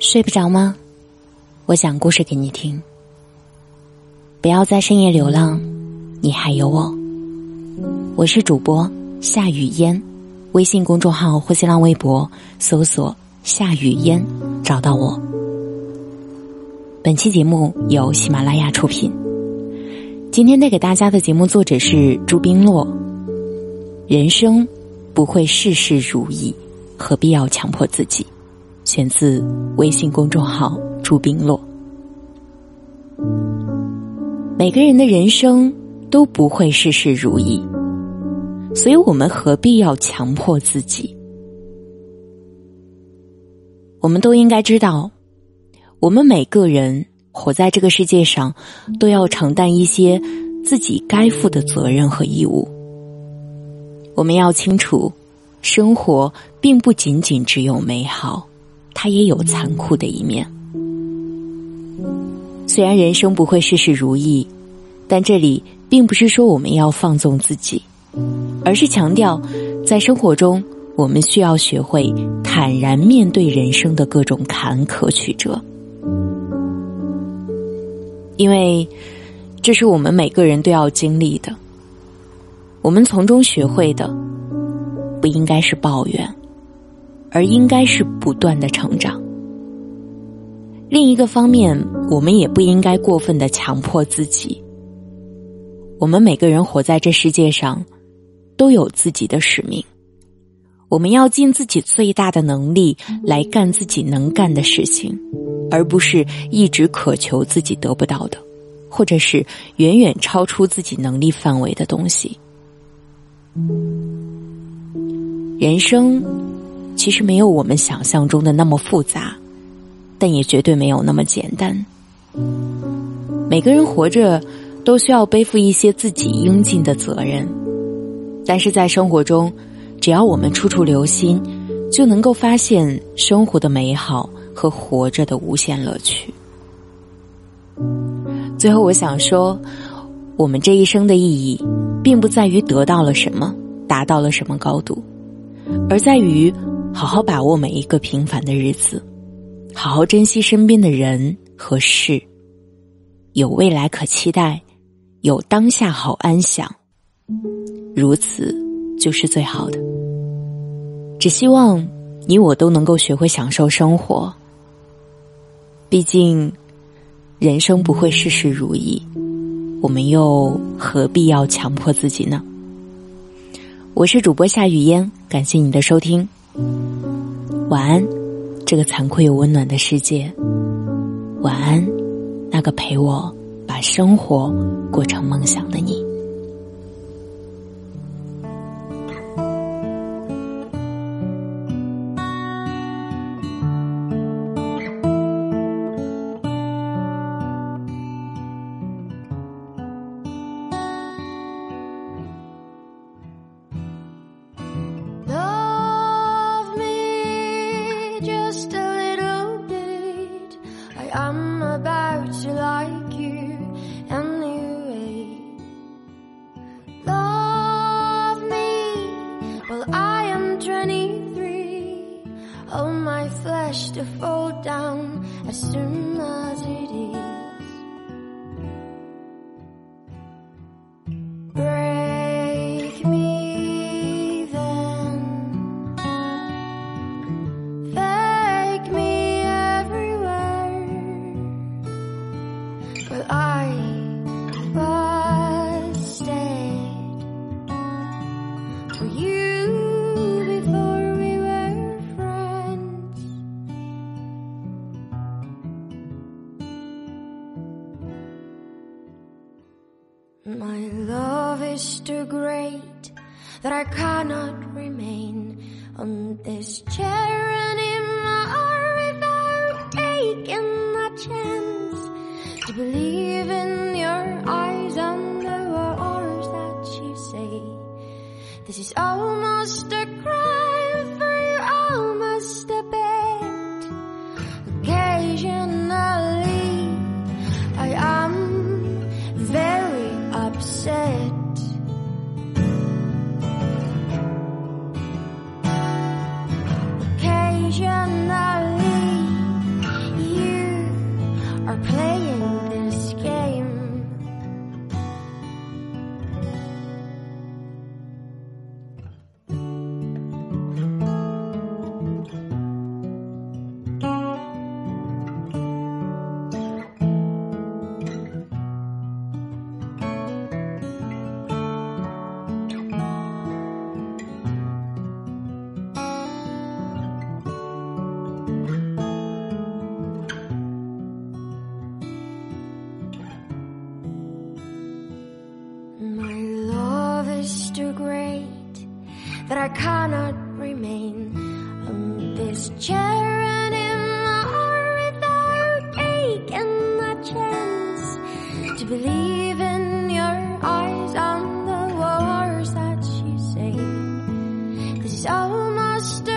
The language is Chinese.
睡不着吗？我讲故事给你听。不要在深夜流浪，你还有我。我是主播夏雨嫣，微信公众号或新浪微博搜索“夏雨嫣”，找到我。本期节目由喜马拉雅出品。今天带给大家的节目作者是朱冰洛。人生不会事事如意，何必要强迫自己？选自微信公众号“朱冰洛”。每个人的人生都不会事事如意，所以我们何必要强迫自己？我们都应该知道，我们每个人活在这个世界上，都要承担一些自己该负的责任和义务。我们要清楚，生活并不仅仅只有美好。它也有残酷的一面。虽然人生不会事事如意，但这里并不是说我们要放纵自己，而是强调，在生活中我们需要学会坦然面对人生的各种坎坷曲折，因为这是我们每个人都要经历的。我们从中学会的，不应该是抱怨。而应该是不断的成长。另一个方面，我们也不应该过分的强迫自己。我们每个人活在这世界上，都有自己的使命。我们要尽自己最大的能力来干自己能干的事情，而不是一直渴求自己得不到的，或者是远远超出自己能力范围的东西。人生。其实没有我们想象中的那么复杂，但也绝对没有那么简单。每个人活着都需要背负一些自己应尽的责任，但是在生活中，只要我们处处留心，就能够发现生活的美好和活着的无限乐趣。最后，我想说，我们这一生的意义，并不在于得到了什么，达到了什么高度，而在于。好好把握每一个平凡的日子，好好珍惜身边的人和事，有未来可期待，有当下好安享，如此就是最好的。只希望你我都能够学会享受生活。毕竟，人生不会事事如意，我们又何必要强迫自己呢？我是主播夏雨嫣，感谢你的收听。晚安，这个残酷又温暖的世界。晚安，那个陪我把生活过成梦想的你。To fall down as soon as it is. My love is too great that I cannot remain on this chair and in my anymore without taking a chance to believe in your eyes and the words that you say. This is almost a crime I cannot remain on this chair and in my heart without taking the chance to believe in your eyes and the words that you say. This is almost